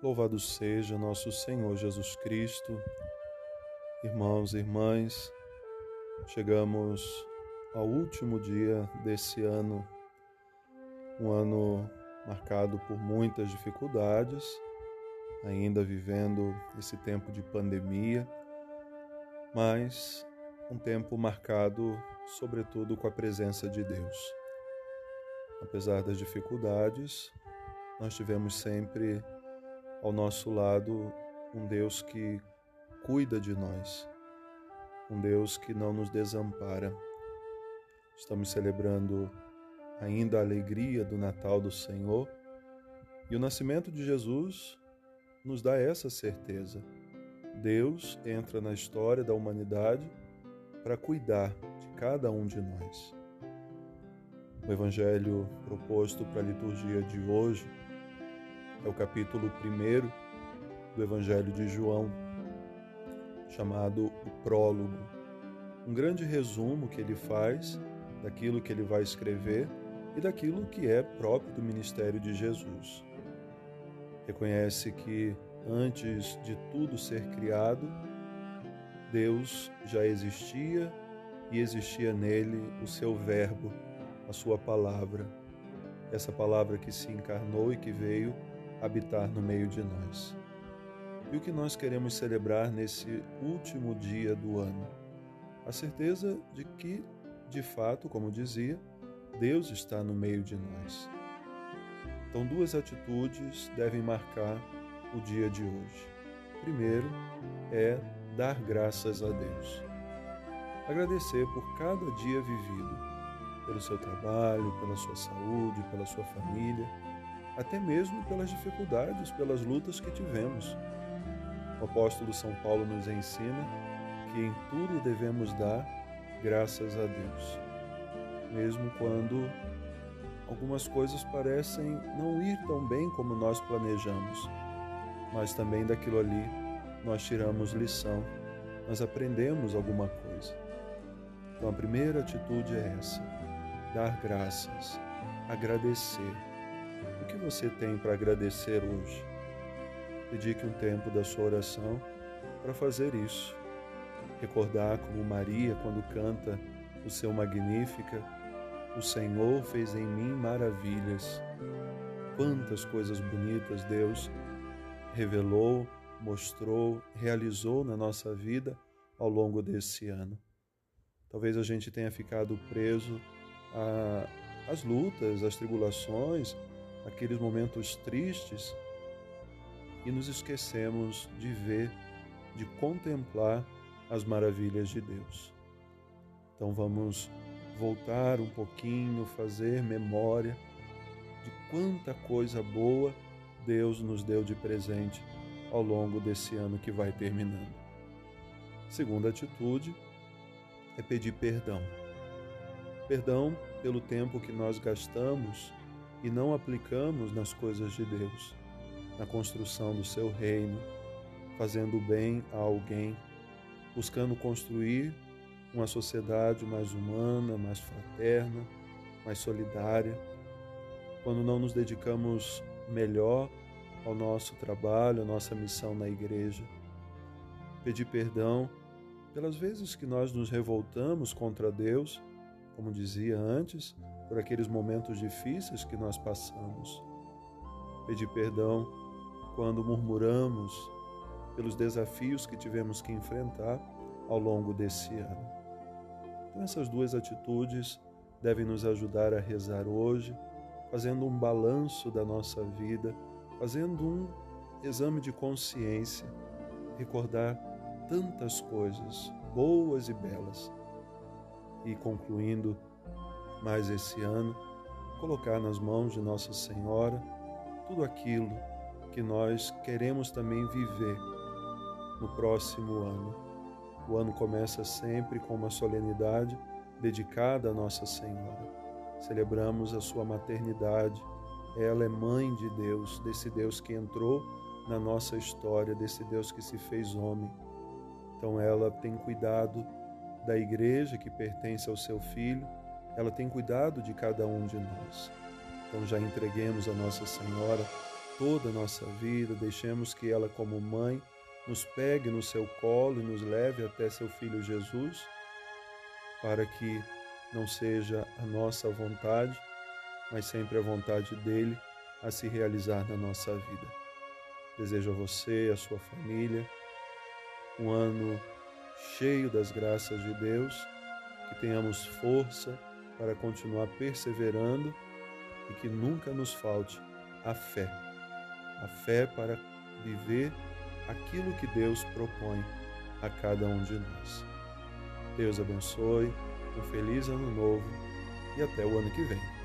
Louvado seja nosso Senhor Jesus Cristo. Irmãos e irmãs, chegamos ao último dia desse ano, um ano marcado por muitas dificuldades, ainda vivendo esse tempo de pandemia, mas um tempo marcado, sobretudo, com a presença de Deus. Apesar das dificuldades, nós tivemos sempre ao nosso lado um Deus que cuida de nós, um Deus que não nos desampara. Estamos celebrando ainda a alegria do Natal do Senhor e o nascimento de Jesus nos dá essa certeza. Deus entra na história da humanidade para cuidar de cada um de nós. O evangelho proposto para a liturgia de hoje é o capítulo 1 do Evangelho de João, chamado o Prólogo. Um grande resumo que ele faz daquilo que ele vai escrever e daquilo que é próprio do ministério de Jesus. Reconhece que antes de tudo ser criado, Deus já existia e existia nele o seu Verbo, a sua palavra. Essa palavra que se encarnou e que veio habitar no meio de nós. E o que nós queremos celebrar nesse último dia do ano? A certeza de que, de fato, como dizia, Deus está no meio de nós. Então, duas atitudes devem marcar o dia de hoje. Primeiro é dar graças a Deus. Agradecer por cada dia vivido, pelo seu trabalho, pela sua saúde, pela sua família até mesmo pelas dificuldades, pelas lutas que tivemos. O apóstolo São Paulo nos ensina que em tudo devemos dar graças a Deus, mesmo quando algumas coisas parecem não ir tão bem como nós planejamos, mas também daquilo ali nós tiramos lição, nós aprendemos alguma coisa. Então a primeira atitude é essa: dar graças, agradecer que você tem para agradecer hoje? Dedique um tempo da sua oração para fazer isso. Recordar como Maria, quando canta o seu Magnífica, o Senhor fez em mim maravilhas. Quantas coisas bonitas Deus revelou, mostrou, realizou na nossa vida ao longo desse ano. Talvez a gente tenha ficado preso às lutas, às tribulações, aqueles momentos tristes e nos esquecemos de ver, de contemplar as maravilhas de Deus. Então vamos voltar um pouquinho, fazer memória de quanta coisa boa Deus nos deu de presente ao longo desse ano que vai terminando. Segunda atitude é pedir perdão. Perdão pelo tempo que nós gastamos e não aplicamos nas coisas de Deus, na construção do seu reino, fazendo bem a alguém, buscando construir uma sociedade mais humana, mais fraterna, mais solidária. Quando não nos dedicamos melhor ao nosso trabalho, à nossa missão na igreja. Pedir perdão pelas vezes que nós nos revoltamos contra Deus, como dizia antes, por aqueles momentos difíceis que nós passamos. Pedir perdão quando murmuramos pelos desafios que tivemos que enfrentar ao longo desse ano. Então, essas duas atitudes devem nos ajudar a rezar hoje, fazendo um balanço da nossa vida, fazendo um exame de consciência, recordar tantas coisas boas e belas e concluindo mais esse ano, colocar nas mãos de Nossa Senhora tudo aquilo que nós queremos também viver no próximo ano. O ano começa sempre com uma solenidade dedicada a Nossa Senhora. Celebramos a sua maternidade. Ela é mãe de Deus, desse Deus que entrou na nossa história, desse Deus que se fez homem. Então ela tem cuidado da igreja que pertence ao seu filho ela tem cuidado de cada um de nós. Então já entreguemos a Nossa Senhora toda a nossa vida, deixemos que ela, como mãe, nos pegue no seu colo e nos leve até seu filho Jesus, para que não seja a nossa vontade, mas sempre a vontade dele a se realizar na nossa vida. Desejo a você, a sua família, um ano cheio das graças de Deus, que tenhamos força para continuar perseverando e que nunca nos falte a fé. A fé para viver aquilo que Deus propõe a cada um de nós. Deus abençoe, um feliz ano novo e até o ano que vem.